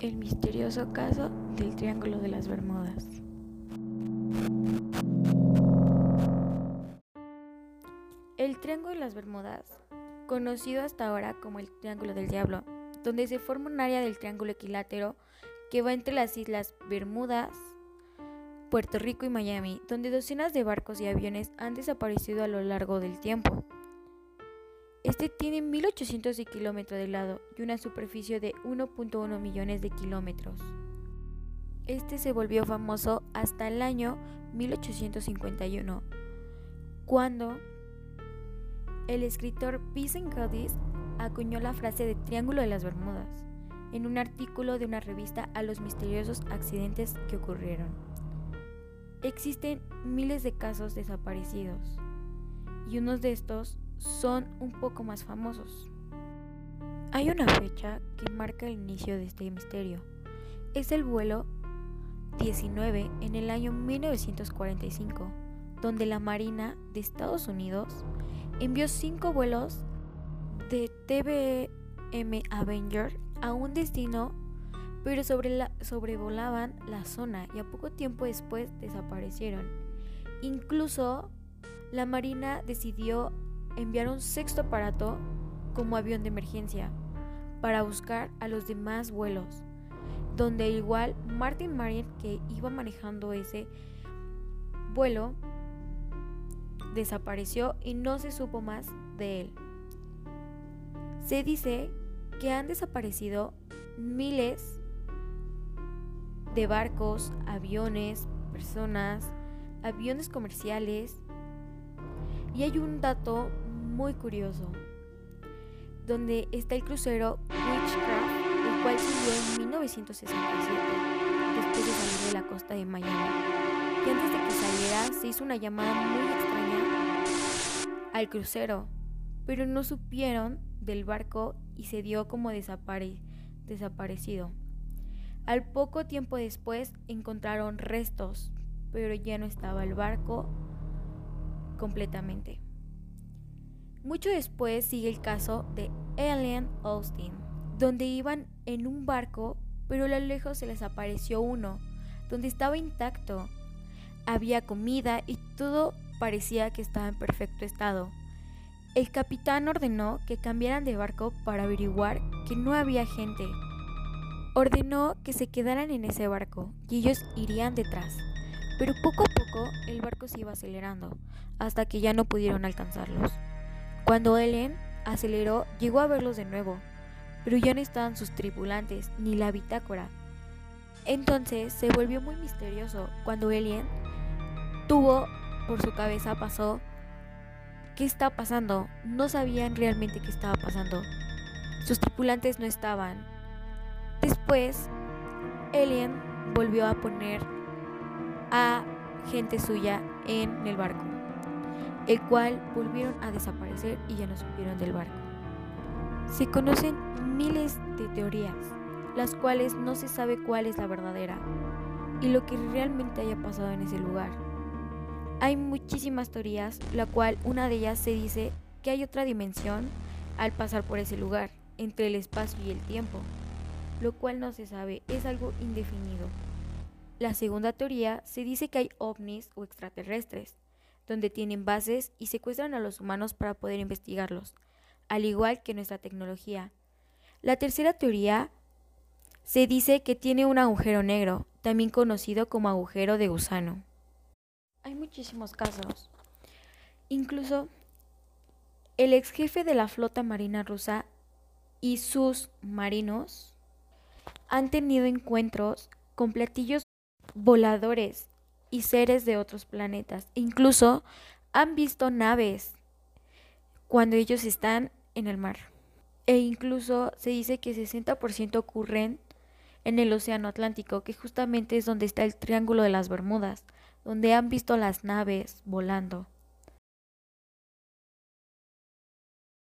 El misterioso caso del Triángulo de las Bermudas. El Triángulo de las Bermudas, conocido hasta ahora como el Triángulo del Diablo, donde se forma un área del triángulo equilátero que va entre las islas Bermudas, Puerto Rico y Miami, donde docenas de barcos y aviones han desaparecido a lo largo del tiempo. Este tiene 1.800 kilómetros de lado y una superficie de 1.1 millones de kilómetros. Este se volvió famoso hasta el año 1851, cuando el escritor Vincent Cadiz acuñó la frase de Triángulo de las Bermudas en un artículo de una revista a los misteriosos accidentes que ocurrieron. Existen miles de casos desaparecidos y unos de estos son un poco más famosos. Hay una fecha que marca el inicio de este misterio. Es el vuelo 19 en el año 1945, donde la Marina de Estados Unidos envió cinco vuelos de TBM Avenger a un destino, pero sobrevolaban la zona y a poco tiempo después desaparecieron. Incluso la Marina decidió enviar un sexto aparato como avión de emergencia para buscar a los demás vuelos, donde igual Martin Marin, que iba manejando ese vuelo, desapareció y no se supo más de él. Se dice que han desaparecido miles de barcos, aviones, personas, aviones comerciales. Y hay un dato muy curioso, donde está el crucero Witchcraft, el cual se en 1967, después de salir de la costa de Miami. Y antes de que saliera, se hizo una llamada muy extraña al crucero, pero no supieron del barco y se dio como desaparecido. Al poco tiempo después encontraron restos, pero ya no estaba el barco completamente. Mucho después sigue el caso de Alien Austin, donde iban en un barco, pero a lo lejos se les apareció uno, donde estaba intacto. Había comida y todo parecía que estaba en perfecto estado. El capitán ordenó que cambiaran de barco para averiguar que no había gente. Ordenó que se quedaran en ese barco y ellos irían detrás. Pero poco a poco el barco se iba acelerando hasta que ya no pudieron alcanzarlos. Cuando Ellen aceleró, llegó a verlos de nuevo, pero ya no estaban sus tripulantes ni la bitácora. Entonces se volvió muy misterioso cuando Ellen tuvo por su cabeza pasó ¿Qué está pasando? No sabían realmente qué estaba pasando. Sus tripulantes no estaban. Después, Alien volvió a poner a gente suya en el barco, el cual volvieron a desaparecer y ya no supieron del barco. Se conocen miles de teorías, las cuales no se sabe cuál es la verdadera y lo que realmente haya pasado en ese lugar. Hay muchísimas teorías, la cual una de ellas se dice que hay otra dimensión al pasar por ese lugar, entre el espacio y el tiempo, lo cual no se sabe, es algo indefinido. La segunda teoría se dice que hay ovnis o extraterrestres, donde tienen bases y secuestran a los humanos para poder investigarlos, al igual que nuestra tecnología. La tercera teoría se dice que tiene un agujero negro, también conocido como agujero de gusano. Hay muchísimos casos. Incluso el ex jefe de la flota marina rusa y sus marinos han tenido encuentros con platillos voladores y seres de otros planetas. Incluso han visto naves cuando ellos están en el mar. E incluso se dice que 60% ocurren en el Océano Atlántico, que justamente es donde está el Triángulo de las Bermudas donde han visto las naves volando.